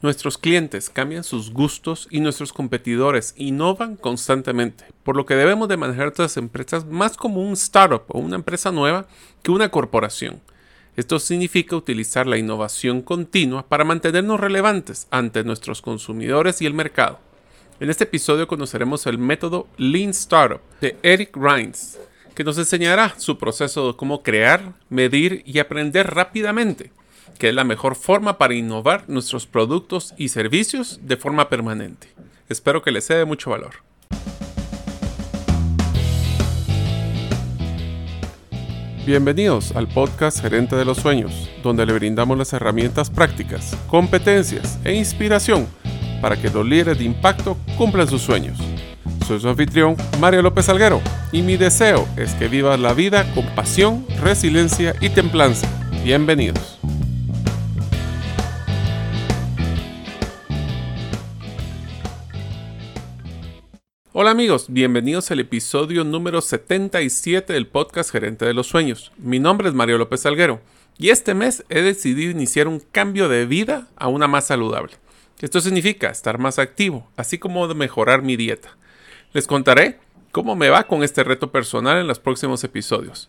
Nuestros clientes cambian sus gustos y nuestros competidores innovan constantemente, por lo que debemos de manejar estas empresas más como un startup o una empresa nueva que una corporación. Esto significa utilizar la innovación continua para mantenernos relevantes ante nuestros consumidores y el mercado. En este episodio conoceremos el método Lean Startup de Eric Rines, que nos enseñará su proceso de cómo crear, medir y aprender rápidamente que es la mejor forma para innovar nuestros productos y servicios de forma permanente. Espero que les sea de mucho valor. Bienvenidos al podcast Gerente de los Sueños, donde le brindamos las herramientas prácticas, competencias e inspiración para que los líderes de impacto cumplan sus sueños. Soy su anfitrión, Mario López Alguero, y mi deseo es que vivas la vida con pasión, resiliencia y templanza. Bienvenidos. Hola amigos, bienvenidos al episodio número 77 del podcast Gerente de los Sueños. Mi nombre es Mario López Salguero y este mes he decidido iniciar un cambio de vida a una más saludable. Esto significa estar más activo, así como mejorar mi dieta. Les contaré cómo me va con este reto personal en los próximos episodios.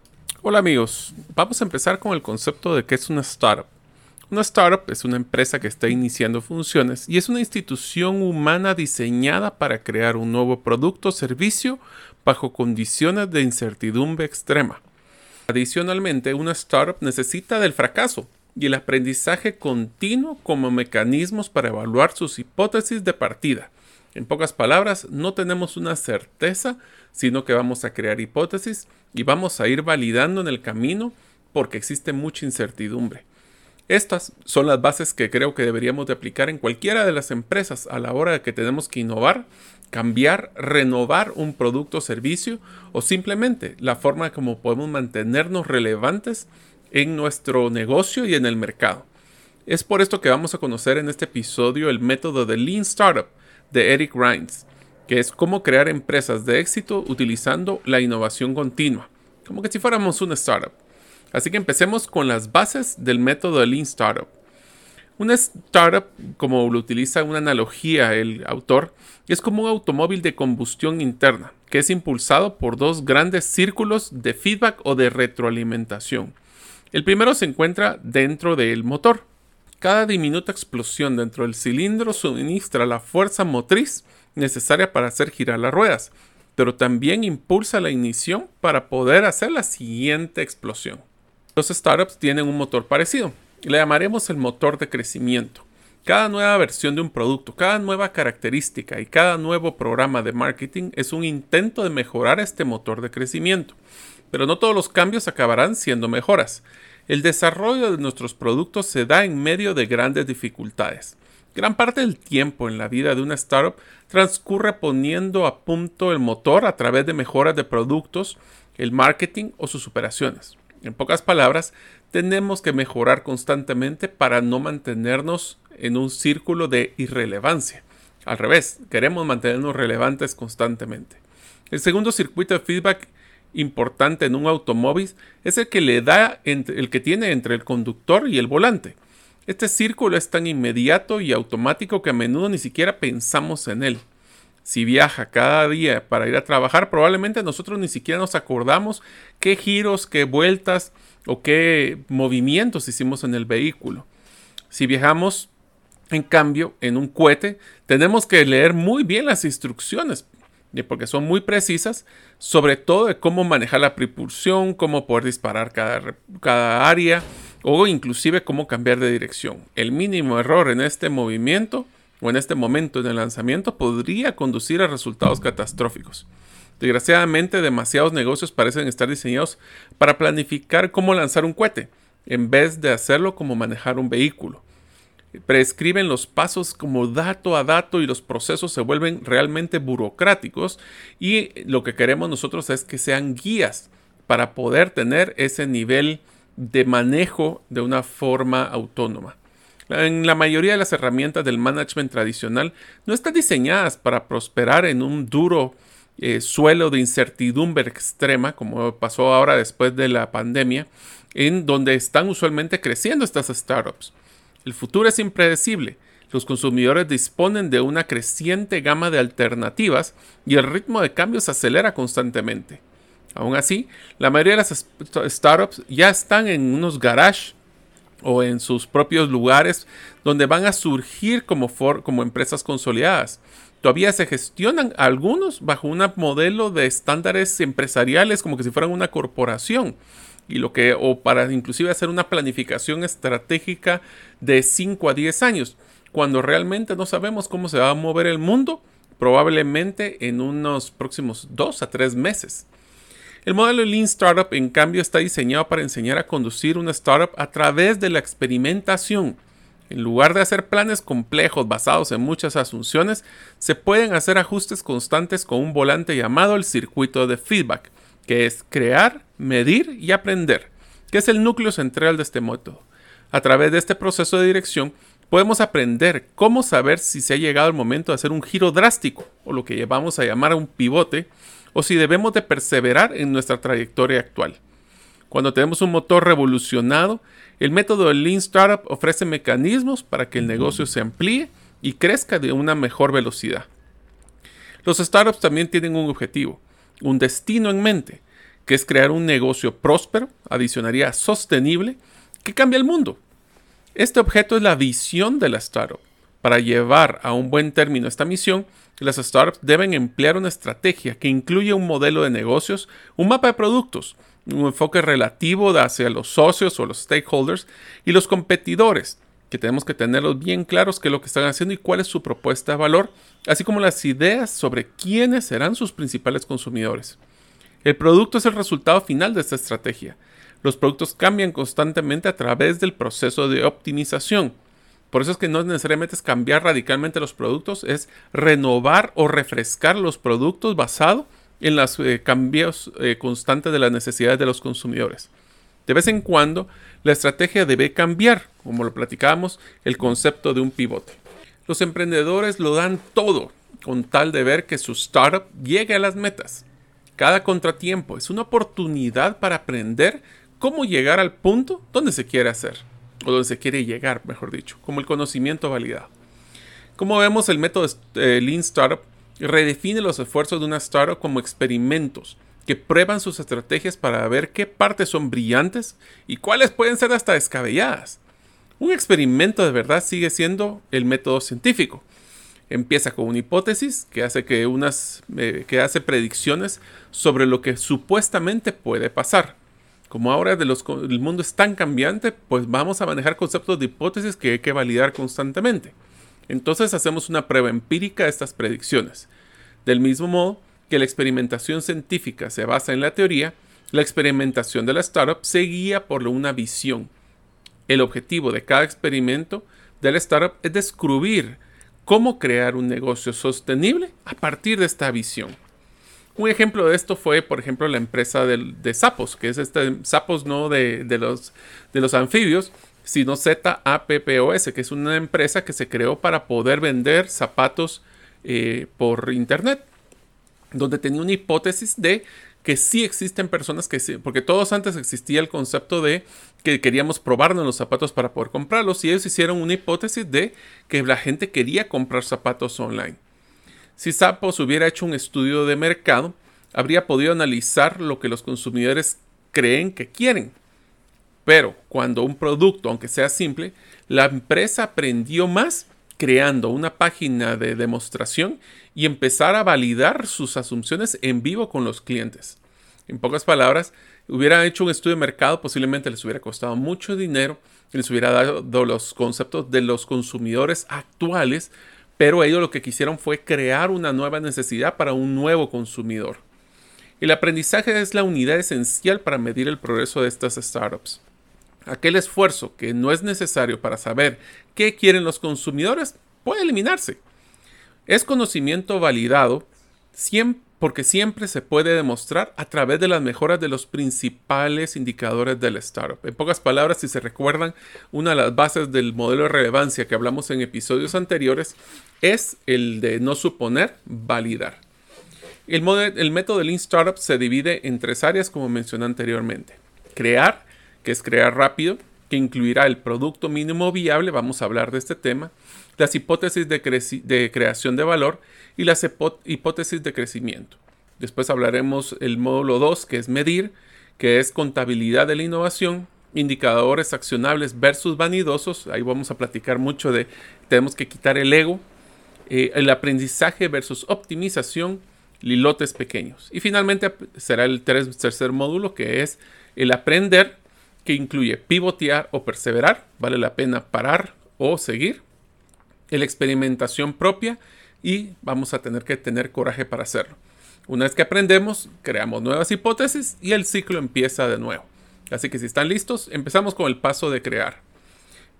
Hola amigos, vamos a empezar con el concepto de qué es una startup. Una startup es una empresa que está iniciando funciones y es una institución humana diseñada para crear un nuevo producto o servicio bajo condiciones de incertidumbre extrema. Adicionalmente, una startup necesita del fracaso y el aprendizaje continuo como mecanismos para evaluar sus hipótesis de partida. En pocas palabras, no tenemos una certeza, sino que vamos a crear hipótesis y vamos a ir validando en el camino porque existe mucha incertidumbre. Estas son las bases que creo que deberíamos de aplicar en cualquiera de las empresas a la hora de que tenemos que innovar, cambiar, renovar un producto o servicio o simplemente la forma como podemos mantenernos relevantes en nuestro negocio y en el mercado. Es por esto que vamos a conocer en este episodio el método de Lean Startup de Eric Rines, que es cómo crear empresas de éxito utilizando la innovación continua, como que si fuéramos una startup. Así que empecemos con las bases del método de Lean Startup. Una startup, como lo utiliza una analogía el autor, es como un automóvil de combustión interna, que es impulsado por dos grandes círculos de feedback o de retroalimentación. El primero se encuentra dentro del motor. Cada diminuta explosión dentro del cilindro suministra la fuerza motriz necesaria para hacer girar las ruedas, pero también impulsa la ignición para poder hacer la siguiente explosión. Los startups tienen un motor parecido, le llamaremos el motor de crecimiento. Cada nueva versión de un producto, cada nueva característica y cada nuevo programa de marketing es un intento de mejorar este motor de crecimiento. Pero no todos los cambios acabarán siendo mejoras. El desarrollo de nuestros productos se da en medio de grandes dificultades. Gran parte del tiempo en la vida de una startup transcurre poniendo a punto el motor a través de mejoras de productos, el marketing o sus operaciones. En pocas palabras, tenemos que mejorar constantemente para no mantenernos en un círculo de irrelevancia. Al revés, queremos mantenernos relevantes constantemente. El segundo circuito de feedback importante en un automóvil es el que le da el que tiene entre el conductor y el volante. Este círculo es tan inmediato y automático que a menudo ni siquiera pensamos en él. Si viaja cada día para ir a trabajar, probablemente nosotros ni siquiera nos acordamos qué giros, qué vueltas o qué movimientos hicimos en el vehículo. Si viajamos, en cambio, en un cohete, tenemos que leer muy bien las instrucciones, porque son muy precisas, sobre todo de cómo manejar la propulsión, cómo poder disparar cada, cada área, o inclusive cómo cambiar de dirección. El mínimo error en este movimiento o en este momento en el lanzamiento podría conducir a resultados catastróficos. Desgraciadamente, demasiados negocios parecen estar diseñados para planificar cómo lanzar un cohete, en vez de hacerlo como manejar un vehículo. Prescriben los pasos como dato a dato y los procesos se vuelven realmente burocráticos y lo que queremos nosotros es que sean guías para poder tener ese nivel de manejo de una forma autónoma. En la mayoría de las herramientas del management tradicional no están diseñadas para prosperar en un duro eh, suelo de incertidumbre extrema, como pasó ahora después de la pandemia, en donde están usualmente creciendo estas startups. El futuro es impredecible. Los consumidores disponen de una creciente gama de alternativas y el ritmo de cambio se acelera constantemente. Aún así, la mayoría de las startups ya están en unos garages o en sus propios lugares donde van a surgir como, como empresas consolidadas. Todavía se gestionan algunos bajo un modelo de estándares empresariales como que si fueran una corporación y lo que o para inclusive hacer una planificación estratégica de 5 a 10 años, cuando realmente no sabemos cómo se va a mover el mundo, probablemente en unos próximos 2 a 3 meses. El modelo Lean Startup, en cambio, está diseñado para enseñar a conducir una startup a través de la experimentación. En lugar de hacer planes complejos basados en muchas asunciones, se pueden hacer ajustes constantes con un volante llamado el circuito de feedback, que es crear, medir y aprender, que es el núcleo central de este método. A través de este proceso de dirección, podemos aprender cómo saber si se ha llegado el momento de hacer un giro drástico, o lo que llevamos a llamar un pivote, o si debemos de perseverar en nuestra trayectoria actual. Cuando tenemos un motor revolucionado, el método de Lean Startup ofrece mecanismos para que el negocio se amplíe y crezca de una mejor velocidad. Los startups también tienen un objetivo, un destino en mente, que es crear un negocio próspero, adicionaría sostenible, que cambia el mundo. Este objeto es la visión de la startup. Para llevar a un buen término esta misión, las startups deben emplear una estrategia que incluye un modelo de negocios, un mapa de productos, un enfoque relativo hacia los socios o los stakeholders y los competidores, que tenemos que tenerlos bien claros qué es lo que están haciendo y cuál es su propuesta de valor, así como las ideas sobre quiénes serán sus principales consumidores. El producto es el resultado final de esta estrategia. Los productos cambian constantemente a través del proceso de optimización. Por eso es que no necesariamente es cambiar radicalmente los productos, es renovar o refrescar los productos basado en los eh, cambios eh, constantes de las necesidades de los consumidores. De vez en cuando, la estrategia debe cambiar, como lo platicábamos, el concepto de un pivote. Los emprendedores lo dan todo con tal de ver que su startup llegue a las metas. Cada contratiempo es una oportunidad para aprender cómo llegar al punto donde se quiere hacer, o donde se quiere llegar, mejor dicho, como el conocimiento validado. Como vemos, el método eh, Lean Startup redefine los esfuerzos de una startup como experimentos que prueban sus estrategias para ver qué partes son brillantes y cuáles pueden ser hasta descabelladas. Un experimento de verdad sigue siendo el método científico. Empieza con una hipótesis que hace, que unas, eh, que hace predicciones sobre lo que supuestamente puede pasar. Como ahora de los, el mundo es tan cambiante, pues vamos a manejar conceptos de hipótesis que hay que validar constantemente. Entonces hacemos una prueba empírica de estas predicciones. Del mismo modo que la experimentación científica se basa en la teoría, la experimentación de la startup se guía por una visión. El objetivo de cada experimento de la startup es descubrir cómo crear un negocio sostenible a partir de esta visión. Un ejemplo de esto fue, por ejemplo, la empresa de, sapos, que es este sapos no de, los, de los anfibios, sino ZAPPOS, que es una empresa que se creó para poder vender zapatos eh, por internet, donde tenía una hipótesis de que sí existen personas que sí, porque todos antes existía el concepto de que queríamos probarnos los zapatos para poder comprarlos y ellos hicieron una hipótesis de que la gente quería comprar zapatos online. Si Zappos hubiera hecho un estudio de mercado, habría podido analizar lo que los consumidores creen que quieren. Pero cuando un producto, aunque sea simple, la empresa aprendió más creando una página de demostración y empezar a validar sus asunciones en vivo con los clientes. En pocas palabras, hubiera hecho un estudio de mercado, posiblemente les hubiera costado mucho dinero les hubiera dado los conceptos de los consumidores actuales, pero ellos lo que quisieron fue crear una nueva necesidad para un nuevo consumidor. El aprendizaje es la unidad esencial para medir el progreso de estas startups. Aquel esfuerzo que no es necesario para saber qué quieren los consumidores puede eliminarse. Es conocimiento validado porque siempre se puede demostrar a través de las mejoras de los principales indicadores del startup. En pocas palabras, si se recuerdan, una de las bases del modelo de relevancia que hablamos en episodios anteriores es el de no suponer, validar. El, el método de Lean Startup se divide en tres áreas, como mencioné anteriormente. Crear, que es crear rápido, que incluirá el producto mínimo viable, vamos a hablar de este tema, las hipótesis de, creación de valor y las hipótesis de crecimiento. Después hablaremos el módulo 2, que es medir, que es contabilidad de la innovación, indicadores accionables versus vanidosos. Ahí vamos a platicar mucho de, tenemos que quitar el ego, eh, el aprendizaje versus optimización, lilotes pequeños. Y finalmente será el tercer módulo, que es el aprender, que incluye pivotear o perseverar, vale la pena parar o seguir, la experimentación propia y vamos a tener que tener coraje para hacerlo. Una vez que aprendemos, creamos nuevas hipótesis y el ciclo empieza de nuevo. Así que si están listos, empezamos con el paso de crear.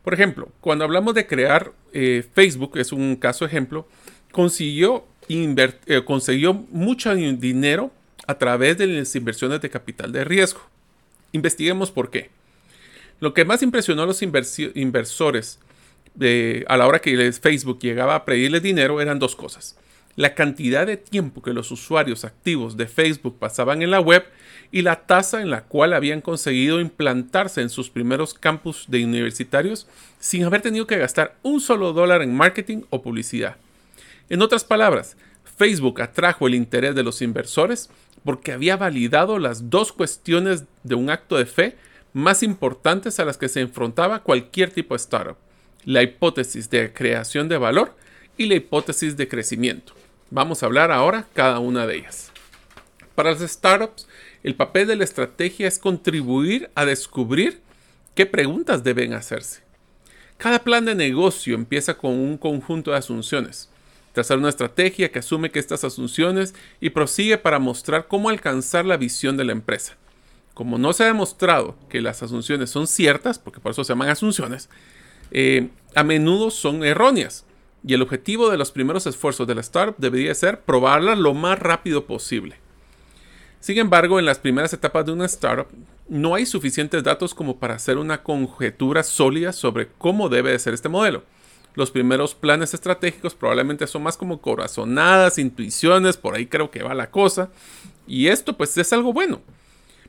Por ejemplo, cuando hablamos de crear, eh, Facebook es un caso ejemplo, consiguió, eh, consiguió mucho dinero a través de las inversiones de capital de riesgo. Investiguemos por qué. Lo que más impresionó a los inversores a la hora que Facebook llegaba a pedirle dinero eran dos cosas. La cantidad de tiempo que los usuarios activos de Facebook pasaban en la web y la tasa en la cual habían conseguido implantarse en sus primeros campus de universitarios sin haber tenido que gastar un solo dólar en marketing o publicidad. En otras palabras, Facebook atrajo el interés de los inversores porque había validado las dos cuestiones de un acto de fe más importantes a las que se enfrentaba cualquier tipo de startup la hipótesis de creación de valor y la hipótesis de crecimiento. Vamos a hablar ahora cada una de ellas. Para las startups, el papel de la estrategia es contribuir a descubrir qué preguntas deben hacerse. Cada plan de negocio empieza con un conjunto de asunciones. Trazar una estrategia que asume que estas asunciones y prosigue para mostrar cómo alcanzar la visión de la empresa. Como no se ha demostrado que las asunciones son ciertas, porque por eso se llaman asunciones, eh, a menudo son erróneas. Y el objetivo de los primeros esfuerzos de la startup debería ser probarla lo más rápido posible. Sin embargo, en las primeras etapas de una startup no hay suficientes datos como para hacer una conjetura sólida sobre cómo debe de ser este modelo. Los primeros planes estratégicos probablemente son más como corazonadas, intuiciones, por ahí creo que va la cosa. Y esto pues es algo bueno.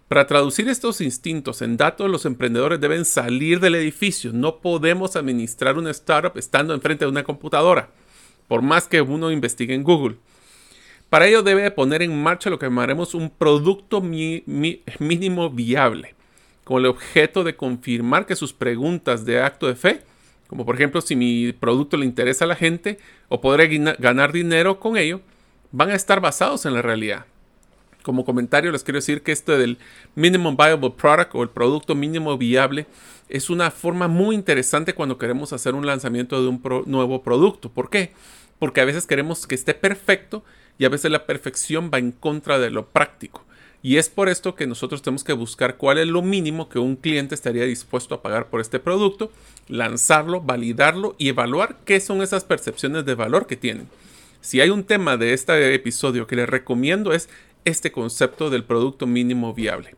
Para traducir estos instintos en datos, los emprendedores deben salir del edificio. No podemos administrar una startup estando enfrente de una computadora, por más que uno investigue en Google. Para ello debe poner en marcha lo que llamaremos un producto mínimo viable, con el objeto de confirmar que sus preguntas de acto de fe, como por ejemplo si mi producto le interesa a la gente o podré ganar dinero con ello, van a estar basados en la realidad como comentario les quiero decir que esto del Minimum Viable Product o el producto mínimo viable es una forma muy interesante cuando queremos hacer un lanzamiento de un nuevo producto. ¿Por qué? Porque a veces queremos que esté perfecto y a veces la perfección va en contra de lo práctico. Y es por esto que nosotros tenemos que buscar cuál es lo mínimo que un cliente estaría dispuesto a pagar por este producto, lanzarlo, validarlo y evaluar qué son esas percepciones de valor que tienen. Si hay un tema de este episodio que les recomiendo es este concepto del producto mínimo viable.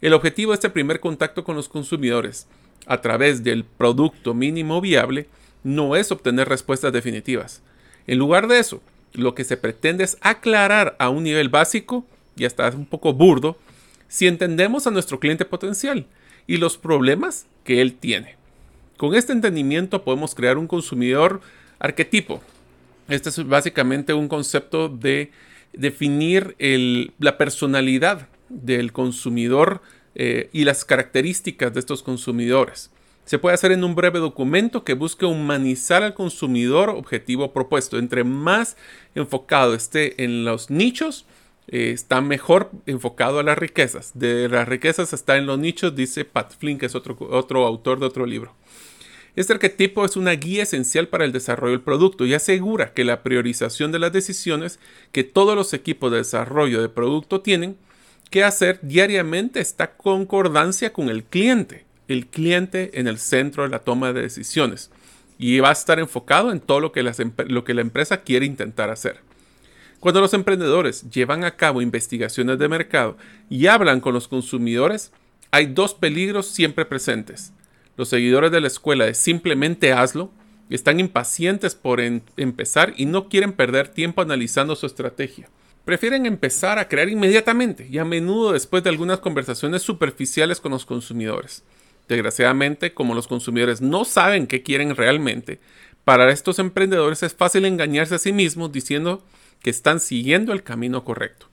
El objetivo de este primer contacto con los consumidores a través del producto mínimo viable no es obtener respuestas definitivas. En lugar de eso, lo que se pretende es aclarar a un nivel básico y hasta un poco burdo si entendemos a nuestro cliente potencial y los problemas que él tiene. Con este entendimiento podemos crear un consumidor arquetipo. Este es básicamente un concepto de definir la personalidad del consumidor eh, y las características de estos consumidores. Se puede hacer en un breve documento que busque humanizar al consumidor objetivo propuesto. Entre más enfocado esté en los nichos, eh, está mejor enfocado a las riquezas. De las riquezas está en los nichos, dice Pat Flynn, que es otro, otro autor de otro libro. Este arquetipo es una guía esencial para el desarrollo del producto y asegura que la priorización de las decisiones que todos los equipos de desarrollo de producto tienen que hacer diariamente está concordancia con el cliente. el cliente en el centro de la toma de decisiones y va a estar enfocado en todo lo que, lo que la empresa quiere intentar hacer. Cuando los emprendedores llevan a cabo investigaciones de mercado y hablan con los consumidores, hay dos peligros siempre presentes. Los seguidores de la escuela de simplemente hazlo están impacientes por empezar y no quieren perder tiempo analizando su estrategia. Prefieren empezar a crear inmediatamente y a menudo después de algunas conversaciones superficiales con los consumidores. Desgraciadamente, como los consumidores no saben qué quieren realmente, para estos emprendedores es fácil engañarse a sí mismos diciendo que están siguiendo el camino correcto.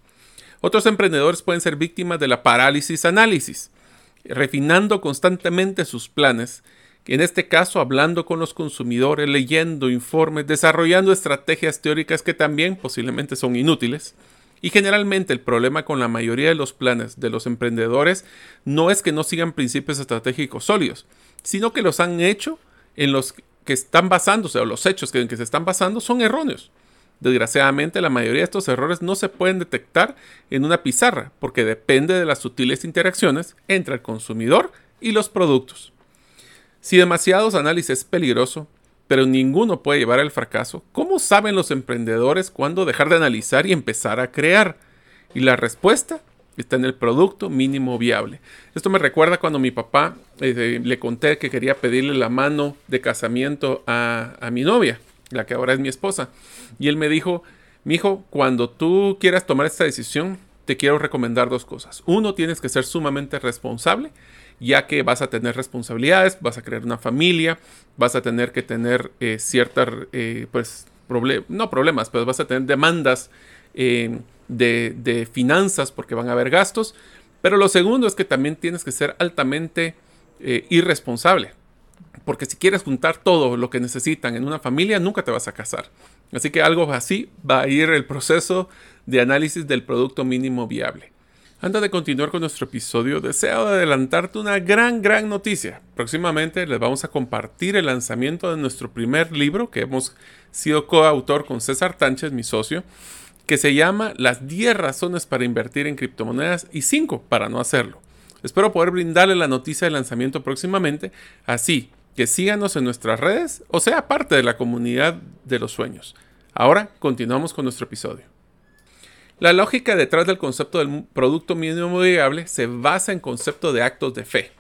Otros emprendedores pueden ser víctimas de la parálisis análisis, refinando constantemente sus planes en este caso hablando con los consumidores, leyendo informes, desarrollando estrategias teóricas que también posiblemente son inútiles. Y generalmente el problema con la mayoría de los planes de los emprendedores no es que no sigan principios estratégicos sólidos, sino que los han hecho en los que están basándose o los hechos en que se están basando son erróneos. Desgraciadamente la mayoría de estos errores no se pueden detectar en una pizarra porque depende de las sutiles interacciones entre el consumidor y los productos. Si demasiados análisis es peligroso, pero ninguno puede llevar al fracaso, ¿cómo saben los emprendedores cuándo dejar de analizar y empezar a crear? Y la respuesta está en el producto mínimo viable. Esto me recuerda cuando mi papá eh, le conté que quería pedirle la mano de casamiento a, a mi novia, la que ahora es mi esposa. Y él me dijo, mi hijo, cuando tú quieras tomar esta decisión, te quiero recomendar dos cosas. Uno, tienes que ser sumamente responsable ya que vas a tener responsabilidades, vas a crear una familia, vas a tener que tener eh, ciertas, eh, pues, no problemas, pero vas a tener demandas eh, de, finanzas porque van a haber gastos. Pero lo segundo es que también tienes que ser altamente irresponsable. Porque si quieres juntar todo lo que necesitan en una familia, nunca te vas a casar. Así que algo así va a ir el proceso de análisis del producto mínimo viable. Antes de continuar con nuestro episodio, deseo adelantarte una gran, gran noticia. Próximamente les vamos a compartir el lanzamiento de nuestro primer libro que hemos sido coautor con César Tánchez, mi socio, que se llama Las 10 razones para invertir en criptomonedas y 5 para no hacerlo. Espero poder brindarle la noticia de lanzamiento próximamente, así que síganos en nuestras redes o sea parte de la comunidad de los sueños. Ahora continuamos con nuestro episodio. La lógica detrás del concepto del producto mínimo viable se basa en concepto de actos de fe.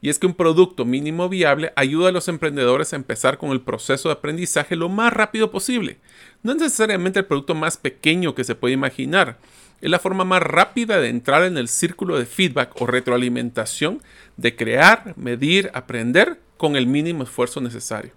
Y es que un producto mínimo viable ayuda a los emprendedores a empezar con el proceso de aprendizaje lo más rápido posible. No es necesariamente el producto más pequeño que se puede imaginar. Es la forma más rápida de entrar en el círculo de feedback o retroalimentación de crear, medir, aprender con el mínimo esfuerzo necesario.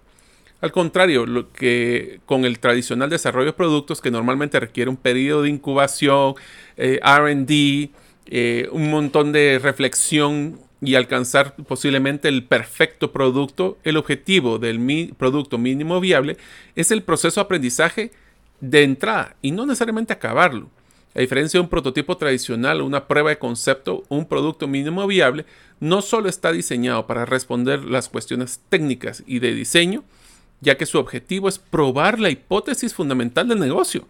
Al contrario, lo que con el tradicional desarrollo de productos que normalmente requiere un periodo de incubación, eh, RD, eh, un montón de reflexión y alcanzar posiblemente el perfecto producto, el objetivo del producto mínimo viable es el proceso de aprendizaje de entrada y no necesariamente acabarlo. A diferencia de un prototipo tradicional o una prueba de concepto, un producto mínimo viable no solo está diseñado para responder las cuestiones técnicas y de diseño, ya que su objetivo es probar la hipótesis fundamental del negocio.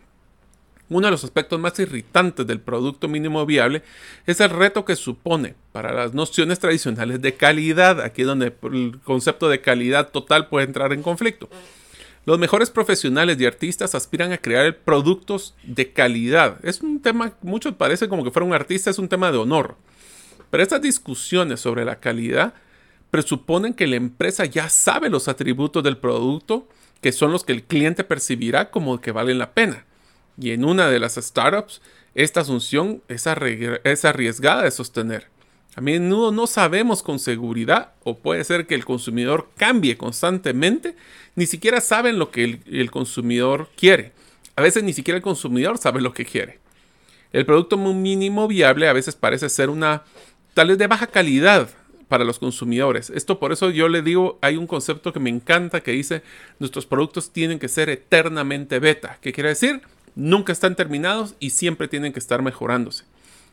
Uno de los aspectos más irritantes del producto mínimo viable es el reto que supone para las nociones tradicionales de calidad, aquí es donde el concepto de calidad total puede entrar en conflicto. Los mejores profesionales y artistas aspiran a crear productos de calidad. Es un tema, muchos parece como que fuera un artista, es un tema de honor. Pero estas discusiones sobre la calidad presuponen que la empresa ya sabe los atributos del producto que son los que el cliente percibirá como que valen la pena. Y en una de las startups, esta asunción es, arriesgada de sostener. A menudo no sabemos con seguridad, o puede ser que el consumidor cambie constantemente, ni siquiera saben lo que el, el consumidor quiere. A veces ni siquiera el consumidor sabe lo que quiere. El producto mínimo viable a veces parece ser una tal vez de baja calidad, para los consumidores. Esto por eso yo le digo, hay un concepto que me encanta que dice, nuestros productos tienen que ser eternamente beta. ¿Qué quiere decir? Nunca están terminados y siempre tienen que estar mejorándose.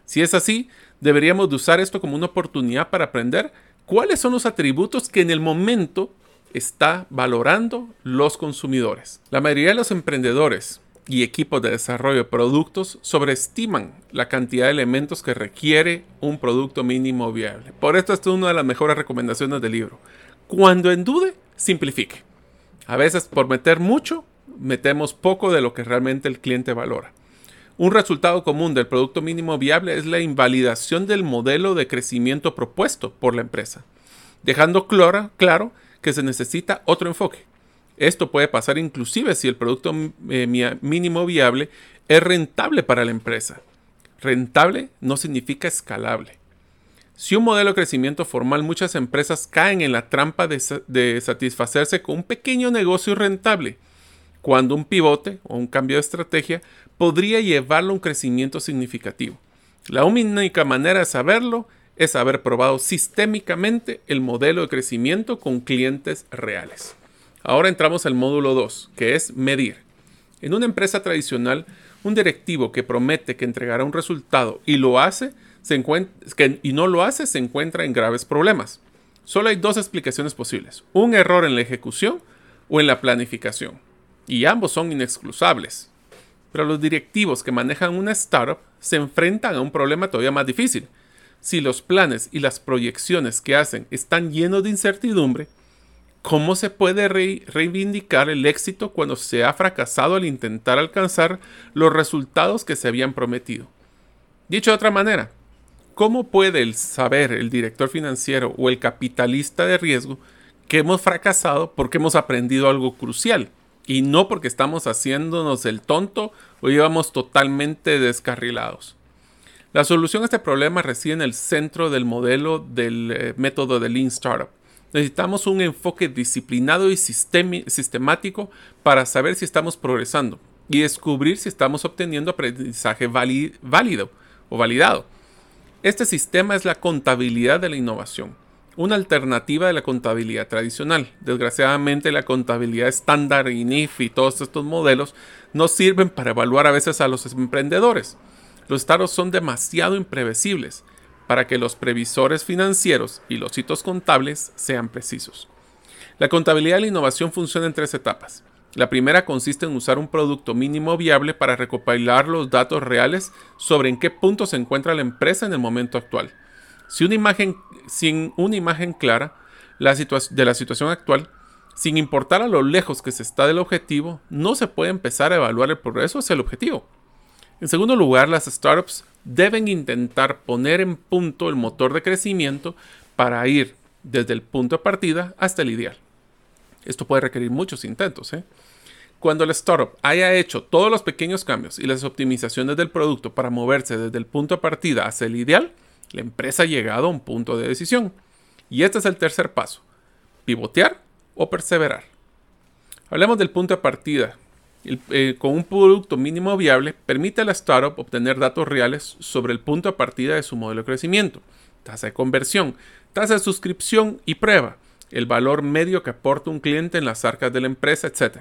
Si es así, deberíamos de usar esto como una oportunidad para aprender cuáles son los atributos que en el momento está valorando los consumidores. La mayoría de los emprendedores y equipos de desarrollo de productos sobreestiman la cantidad de elementos que requiere un producto mínimo viable. Por esto, esta es una de las mejores recomendaciones del libro. Cuando en dude, simplifique. A veces por meter mucho, metemos poco de lo que realmente el cliente valora. Un resultado común del producto mínimo viable es la invalidación del modelo de crecimiento propuesto por la empresa, dejando claro, que se necesita otro enfoque. Esto puede pasar inclusive si el producto eh, mínimo viable es rentable para la empresa. Rentable no significa escalable. Si un modelo de crecimiento formal, muchas empresas caen en la trampa de satisfacerse con un pequeño negocio rentable, cuando un pivote o un cambio de estrategia podría llevarlo a un crecimiento significativo. La única manera de saberlo es haber probado sistémicamente el modelo de crecimiento con clientes reales. Ahora entramos al módulo 2, que es medir. En una empresa tradicional, un directivo que promete que entregará un resultado y lo hace, y no lo hace, se encuentra en graves problemas. Solo hay dos explicaciones posibles, un error en la ejecución o en la planificación, y ambos son inexcusables. Pero los directivos que manejan una startup se enfrentan a un problema todavía más difícil. Si los planes y las proyecciones que hacen están llenos de incertidumbre, ¿cómo se puede reivindicar el éxito cuando se ha fracasado al intentar alcanzar los resultados que se habían prometido? Dicho de otra manera, ¿cómo puede saber el director financiero o el capitalista de riesgo que hemos fracasado porque hemos aprendido algo crucial? Y no porque estamos haciéndonos el tonto o íbamos totalmente descarrilados. La solución a este problema reside en el centro del modelo del eh, método de Lean Startup. Necesitamos un enfoque disciplinado y sistemático para saber si estamos progresando y descubrir si estamos obteniendo aprendizaje válido o validado. Este sistema es la contabilidad de la innovación una alternativa de la contabilidad tradicional. Desgraciadamente la contabilidad estándar, INIF y todos estos modelos no sirven para evaluar a veces a los emprendedores. Los estados son demasiado imprevisibles para que los previsores financieros y los hitos contables sean precisos. La contabilidad de la innovación funciona en tres etapas. La primera consiste en usar un producto mínimo viable para recopilar los datos reales sobre en qué punto se encuentra la empresa en el momento actual. Si una imagen, sin una imagen clara de la situación actual, sin importar a lo lejos que se está del objetivo, no se puede empezar a evaluar el progreso hacia el objetivo. En segundo lugar, las startups deben intentar poner en punto el motor de crecimiento para ir desde el punto de partida hasta el ideal. Esto puede requerir muchos intentos. ¿eh? Cuando la startup haya hecho todos los pequeños cambios y las optimizaciones del producto para moverse desde el punto de partida hacia el ideal, la empresa ha llegado a un punto de decisión. Y este es el tercer paso. Pivotear o perseverar. Hablemos del punto de partida. Eh, con un producto mínimo viable, permite a la startup obtener datos reales sobre el punto de partida de su modelo de crecimiento, tasa de conversión, tasa de suscripción y prueba, el valor medio que aporta un cliente en las arcas de la empresa, etc.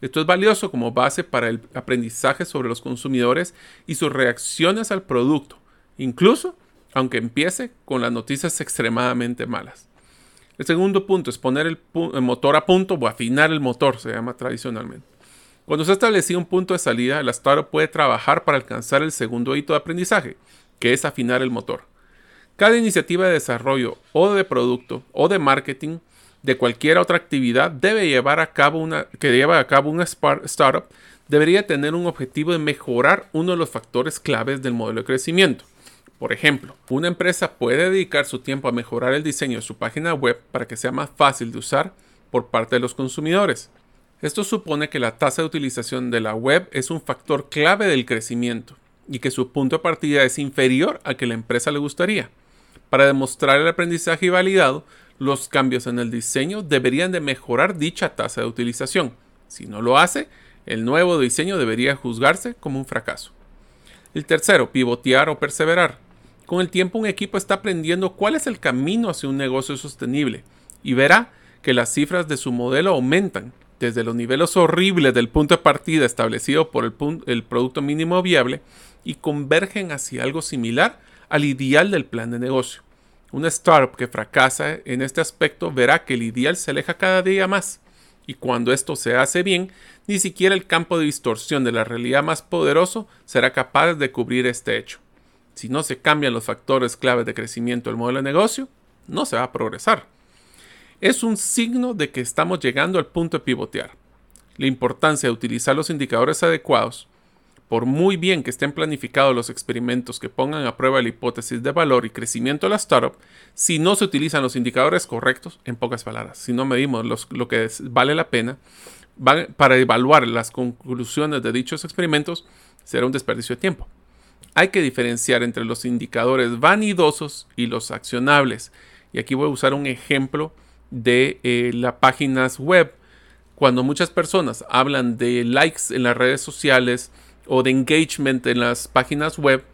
Esto es valioso como base para el aprendizaje sobre los consumidores y sus reacciones al producto, incluso aunque empiece con las noticias extremadamente malas. El segundo punto es poner el, motor a punto o afinar el motor, se llama tradicionalmente. Cuando se ha establecido un punto de salida, la startup puede trabajar para alcanzar el segundo hito de aprendizaje, que es afinar el motor. Cada iniciativa de desarrollo o de producto o de marketing de cualquier otra actividad debe llevar a cabo una, que lleva a cabo una startup debería tener un objetivo de mejorar uno de los factores claves del modelo de crecimiento. Por ejemplo, una empresa puede dedicar su tiempo a mejorar el diseño de su página web para que sea más fácil de usar por parte de los consumidores. Esto supone que la tasa de utilización de la web es un factor clave del crecimiento y que su punto de partida es inferior al que la empresa le gustaría. Para demostrar el aprendizaje validado, los cambios en el diseño deberían de mejorar dicha tasa de utilización. Si no lo hace, el nuevo diseño debería juzgarse como un fracaso. El tercero, pivotear o perseverar. Con el tiempo un equipo está aprendiendo cuál es el camino hacia un negocio sostenible y verá que las cifras de su modelo aumentan desde los niveles horribles del punto de partida establecido por el, producto mínimo viable y convergen hacia algo similar al ideal del plan de negocio. Una startup que fracasa en este aspecto verá que el ideal se aleja cada día más Y cuando esto se hace bien, ni siquiera el campo de distorsión de la realidad más poderoso será capaz de cubrir este hecho. Si no se cambian los factores claves de crecimiento del modelo de negocio, no se va a progresar. Es un signo de que estamos llegando al punto de pivotear. La importancia de utilizar los indicadores adecuados por muy bien que estén planificados los experimentos que pongan a prueba la hipótesis de valor y crecimiento de la startup, si no se utilizan los indicadores correctos, en pocas palabras, si no medimos lo que vale la pena para evaluar las conclusiones de dichos experimentos, será un desperdicio de tiempo. Hay que diferenciar entre los indicadores vanidosos y los accionables. Y aquí voy a usar un ejemplo de eh, las páginas web. Cuando muchas personas hablan de likes en las redes sociales, o de engagement en las páginas web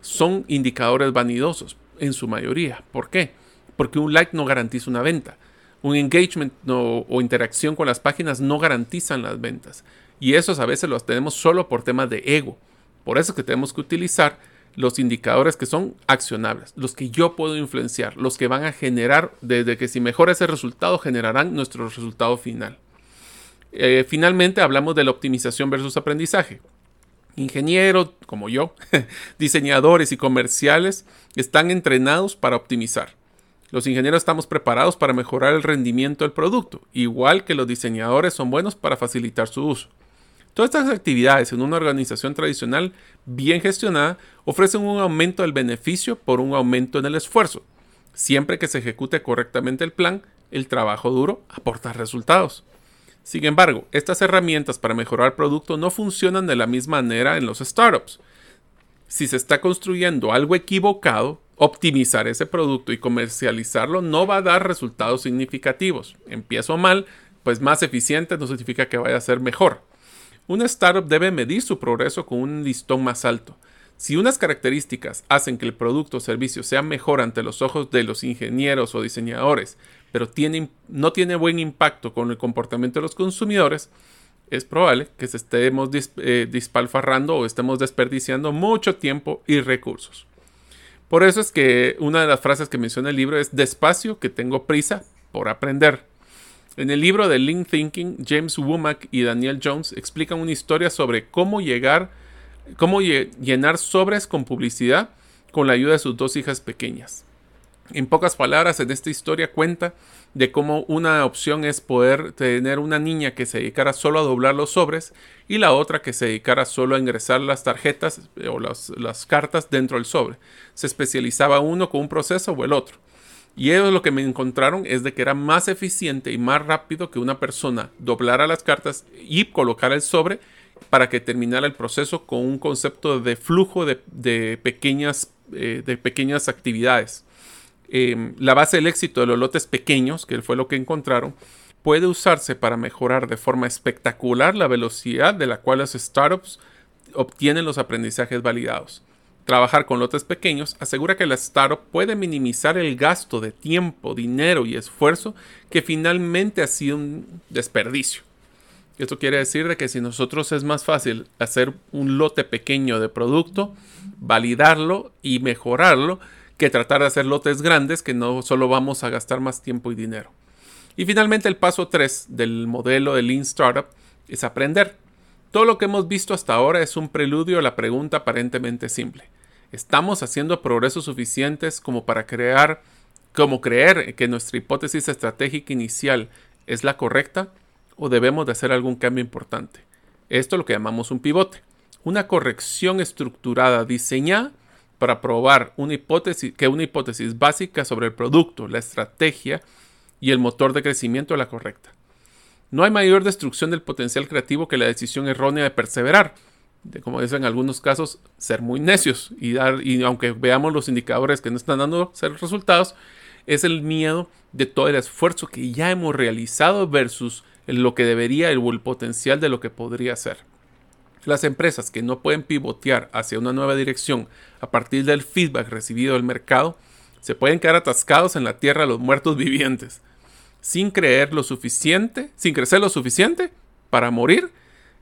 son indicadores vanidosos en su mayoría. ¿Por qué? Porque un like no garantiza una venta. Un engagement o interacción con las páginas no garantizan las ventas. Y esos a veces los tenemos solo por temas de ego. Por eso es que tenemos que utilizar los indicadores que son accionables, los que yo puedo influenciar, los que van a generar, desde que si mejora ese resultado, generarán nuestro resultado final. Eh, finalmente hablamos de la optimización versus aprendizaje. Ingenieros, como yo, diseñadores y comerciales están entrenados para optimizar. Los ingenieros estamos preparados para mejorar el rendimiento del producto, igual que los diseñadores son buenos para facilitar su uso. Todas estas actividades en una organización tradicional bien gestionada ofrecen un aumento del beneficio por un aumento en el esfuerzo. Siempre que se ejecute correctamente el plan, el trabajo duro aporta resultados. Sin embargo, estas herramientas para mejorar el producto no funcionan de la misma manera en los startups. Si se está construyendo algo equivocado, optimizar ese producto y comercializarlo no va a dar resultados significativos. Empiezo mal, pues más eficiente no significa que vaya a ser mejor. Una startup debe medir su progreso con un listón más alto. Si unas características hacen que el producto o servicio sea mejor ante los ojos de los ingenieros o diseñadores, pero no tiene buen impacto con el comportamiento de los consumidores, es probable que se estemos eh, dispalfarrando o estemos desperdiciando mucho tiempo y recursos. Por eso es que una de las frases que menciona el libro es despacio que tengo prisa por aprender. En el libro de Lean Thinking, James Womack y Daniel Jones explican una historia sobre cómo llegar, cómo llenar sobres con publicidad con la ayuda de sus dos hijas pequeñas. En pocas palabras, en esta historia cuenta de cómo una opción es poder tener una niña que se dedicara solo a doblar los sobres y la otra que se dedicara solo a ingresar las tarjetas eh, o las, cartas dentro del sobre. Se especializaba uno con un proceso o el otro. Y ellos lo que me encontraron es de que era más eficiente y más rápido que una persona doblara las cartas y colocara el sobre para que terminara el proceso con un concepto de flujo de, pequeñas, eh, de pequeñas actividades. Em, la base del éxito de los lotes pequeños, que fue lo que encontraron, puede usarse para mejorar de forma espectacular la velocidad de la cual las startups obtienen los aprendizajes validados. Trabajar con lotes pequeños asegura que la startup puede minimizar el gasto de tiempo, dinero y esfuerzo que finalmente ha sido un desperdicio. Esto quiere decir de que si nosotros es más fácil hacer un lote pequeño de producto, validarlo y mejorarlo, que tratar de hacer lotes grandes que no solo vamos a gastar más tiempo y dinero. Y finalmente el paso 3 del modelo de Lean Startup es aprender. Todo lo que hemos visto hasta ahora es un preludio a la pregunta aparentemente simple. ¿Estamos haciendo progresos suficientes como para crear, como creer que nuestra hipótesis estratégica inicial es la correcta o debemos de hacer algún cambio importante? Esto es lo que llamamos un pivote, una corrección estructurada diseñada para probar una hipótesis, que una hipótesis básica sobre el producto, la estrategia y el motor de crecimiento es la correcta. No hay mayor destrucción del potencial creativo que la decisión errónea de perseverar, de como dicen en algunos casos, ser muy necios y dar, y aunque veamos los indicadores que no están dando resultados, es el miedo de todo el esfuerzo que ya hemos realizado versus lo que debería o el potencial de lo que podría ser. Las empresas que no pueden pivotear hacia una nueva dirección a partir del feedback recibido del mercado se pueden quedar atascados en la tierra de los muertos vivientes, sin creer lo suficiente, sin crecer lo suficiente para morir,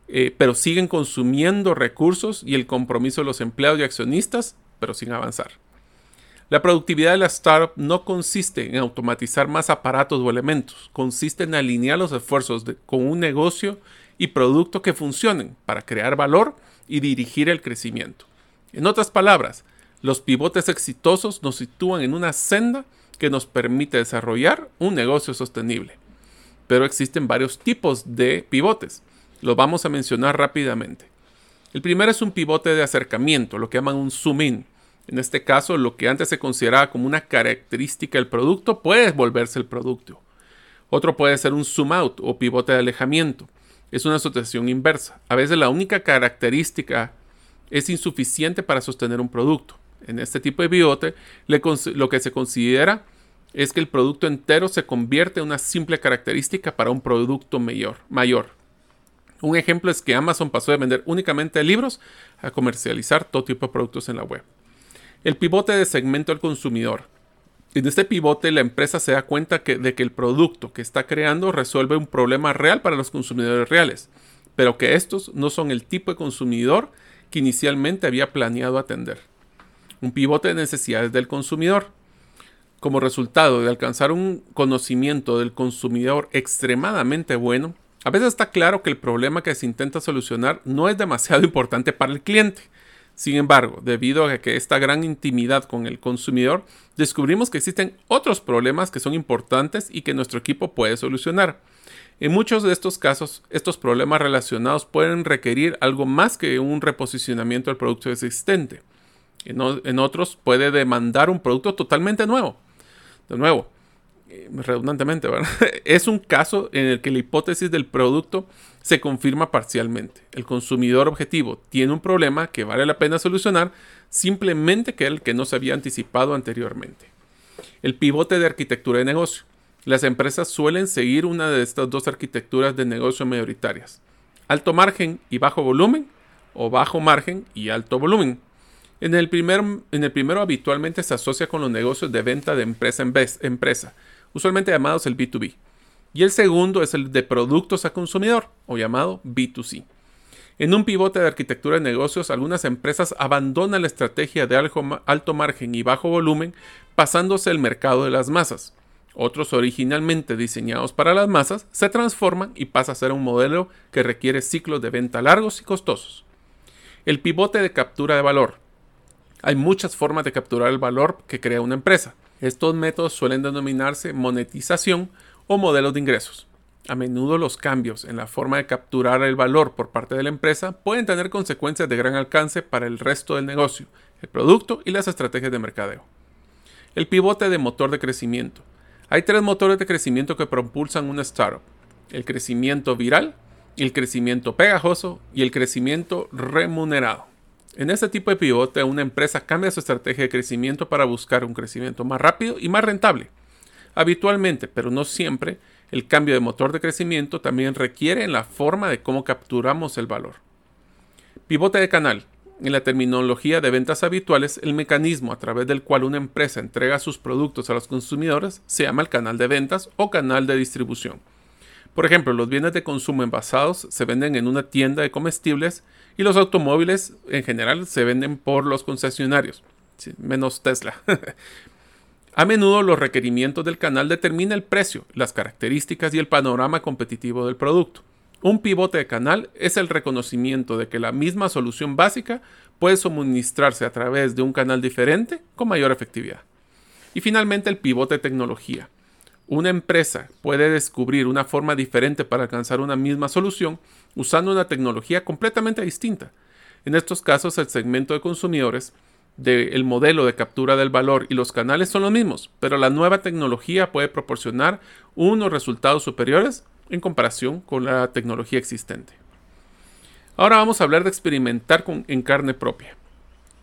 eh, pero siguen consumiendo recursos y el compromiso de los empleados y accionistas, pero sin avanzar. La productividad de la startup no consiste en automatizar más aparatos o elementos, consiste en alinear los esfuerzos con un negocio y producto que funcionen para crear valor y dirigir el crecimiento. En otras palabras, los pivotes exitosos nos sitúan en una senda que nos permite desarrollar un negocio sostenible. Pero existen varios tipos de pivotes. Los vamos a mencionar rápidamente. El primero es un pivote de acercamiento, lo que llaman un zoom in en este caso, lo que antes se consideraba como una característica del producto puede volverse el producto. Otro puede ser un zoom out o pivote de alejamiento. Es una asociación inversa. A veces la única característica es insuficiente para sostener un producto. En este tipo de pivote, lo que se considera es que el producto entero se convierte en una simple característica para un producto mayor. mayor. Un ejemplo es que Amazon pasó de vender únicamente libros a comercializar todo tipo de productos en la web. El pivote de segmento al consumidor. En este pivote la empresa se da cuenta de que el producto que está creando resuelve un problema real para los consumidores reales, pero que estos no son el tipo de consumidor que inicialmente había planeado atender. Un pivote de necesidades del consumidor. Como resultado de alcanzar un conocimiento del consumidor extremadamente bueno, a veces está claro que el problema que se intenta solucionar no es demasiado importante para el cliente, sin embargo, debido a que esta gran intimidad con el consumidor, descubrimos que existen otros problemas que son importantes y que nuestro equipo puede solucionar. En muchos de estos casos, estos problemas relacionados pueden requerir algo más que un reposicionamiento del producto existente. En, otros puede demandar un producto totalmente nuevo. De nuevo, eh, redundantemente, es un caso en el que la hipótesis del producto se confirma parcialmente. El consumidor objetivo tiene un problema que vale la pena solucionar simplemente que el que no se había anticipado anteriormente. El pivote de arquitectura de negocio. Las empresas suelen seguir una de estas dos arquitecturas de negocio mayoritarias. Alto margen y bajo volumen o bajo margen y alto volumen. En el, en el primero habitualmente se asocia con los negocios de venta de empresa en empresa, usualmente llamados el B2B y el segundo es el de productos a consumidor, o llamado B2C. En un pivote de arquitectura de negocios, algunas empresas abandonan la estrategia de alto margen y bajo volumen, pasándose el mercado de las masas. Otros originalmente diseñados para las masas se transforman y pasa a ser un modelo que requiere ciclos de venta largos y costosos. El pivote de captura de valor. Hay muchas formas de capturar el valor que crea una empresa. Estos métodos suelen denominarse monetización o modelos de ingresos. A menudo los cambios en la forma de capturar el valor por parte de la empresa pueden tener consecuencias de gran alcance para el resto del negocio, el producto y las estrategias de mercadeo. El pivote de motor de crecimiento. Hay tres motores de crecimiento que propulsan una startup. El crecimiento viral, el crecimiento pegajoso y el crecimiento remunerado. En este tipo de pivote, una empresa cambia su estrategia de crecimiento para buscar un crecimiento más rápido y más rentable. Habitualmente, pero no siempre, el cambio de motor de crecimiento también requiere en la forma de cómo capturamos el valor. Pivote de canal. En la terminología de ventas habituales, el mecanismo a través del cual una empresa entrega sus productos a los consumidores se llama el canal de ventas o canal de distribución. Por ejemplo, los bienes de consumo envasados se venden en una tienda de comestibles y los automóviles en general se venden por los concesionarios, menos Tesla. A menudo los requerimientos del canal determinan el precio, las características y el panorama competitivo del producto. Un pivote de canal es el reconocimiento de que la misma solución básica puede suministrarse a través de un canal diferente con mayor efectividad. Y finalmente el pivote de tecnología. Una empresa puede descubrir una forma diferente para alcanzar una misma solución usando una tecnología completamente distinta. En estos casos el segmento de consumidores del modelo de captura del valor y los canales son los mismos, pero la nueva tecnología puede proporcionar unos resultados superiores en comparación con la tecnología existente. Ahora vamos a hablar de experimentar con, en carne propia.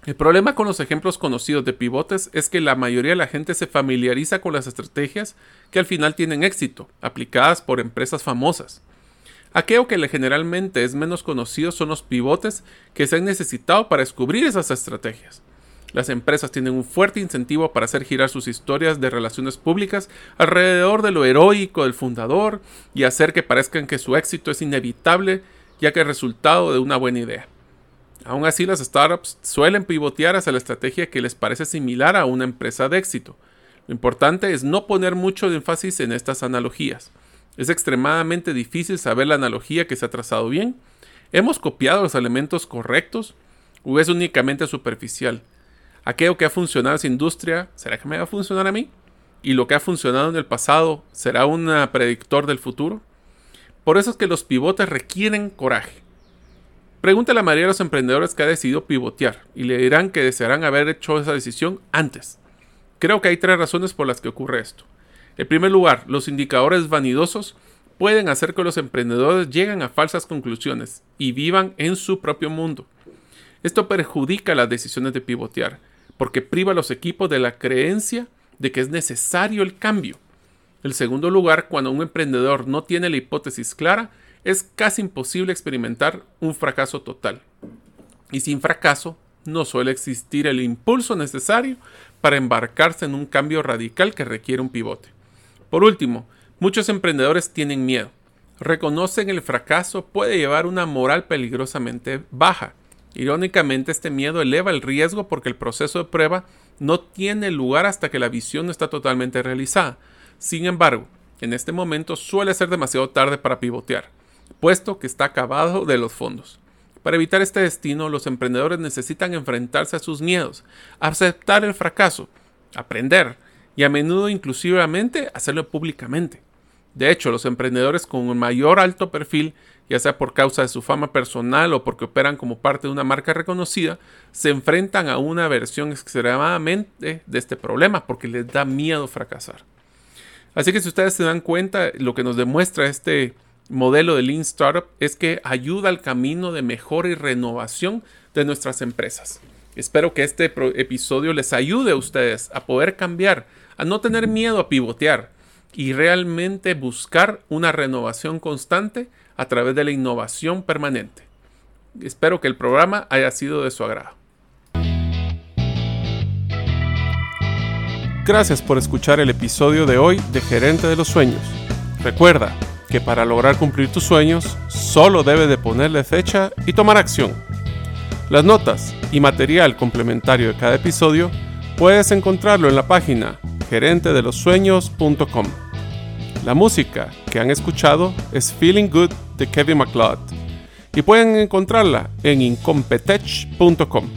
El problema con los ejemplos conocidos de pivotes es que la mayoría de la gente se familiariza con las estrategias que al final tienen éxito, aplicadas por empresas famosas. Aquello que generalmente es menos conocido son los pivotes que se han necesitado para descubrir esas estrategias. Las empresas tienen un fuerte incentivo para hacer girar sus historias de relaciones públicas alrededor de lo heroico del fundador y hacer que parezcan que su éxito es inevitable ya que es resultado de una buena idea. Aún así, las startups suelen pivotear hacia la estrategia que les parece similar a una empresa de éxito. Lo importante es no poner mucho énfasis en estas analogías. Es extremadamente difícil saber la analogía que se ha trazado bien. ¿Hemos copiado los elementos correctos? ¿O es únicamente superficial? ¿Aquello que ha funcionado en esa industria, será que me va a funcionar a mí? ¿Y lo que ha funcionado en el pasado será un predictor del futuro? Por eso es que los pivotes requieren coraje. Pregúntale a la mayoría de los emprendedores que ha decidido pivotear y le dirán que desearán haber hecho esa decisión antes. Creo que hay tres razones por las que ocurre esto. En primer lugar, los indicadores vanidosos pueden hacer que los emprendedores lleguen a falsas conclusiones y vivan en su propio mundo. Esto perjudica las decisiones de pivotear, porque priva a los equipos de la creencia de que es necesario el cambio. En segundo lugar, cuando un emprendedor no tiene la hipótesis clara, es casi imposible experimentar un fracaso total. Y sin fracaso, no suele existir el impulso necesario para embarcarse en un cambio radical que requiere un pivote. Por último, muchos emprendedores tienen miedo. Reconocen el fracaso puede llevar una moral peligrosamente baja. Irónicamente, este miedo eleva el riesgo porque el proceso de prueba no tiene lugar hasta que la visión no está totalmente realizada. Sin embargo, en este momento suele ser demasiado tarde para pivotear puesto que está acabado de los fondos. Para evitar este destino, los emprendedores necesitan enfrentarse a sus miedos, aceptar el fracaso, aprender y a menudo inclusivamente hacerlo públicamente. De hecho, los emprendedores con un mayor alto perfil, ya sea por causa de su fama personal o porque operan como parte de una marca reconocida, se enfrentan a una versión extremadamente de este problema porque les da miedo fracasar. Así que si ustedes se dan cuenta, lo que nos demuestra este modelo de Lean Startup es que ayuda al camino de mejora y renovación de nuestras empresas. Espero que este episodio les ayude a ustedes a poder cambiar, a no tener miedo a pivotear y realmente buscar una renovación constante a través de la innovación permanente. Espero que el programa haya sido de su agrado. Gracias por escuchar el episodio de hoy de Gerente de los Sueños. Recuerda, que para lograr cumplir tus sueños solo debes de ponerle fecha y tomar acción. Las notas y material complementario de cada episodio puedes encontrarlo en la página gerentedelosueños.com. La música que han escuchado es Feeling Good de Kevin MacLeod y pueden encontrarla en incompetech.com.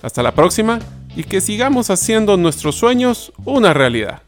Hasta la próxima y que sigamos haciendo nuestros sueños una realidad.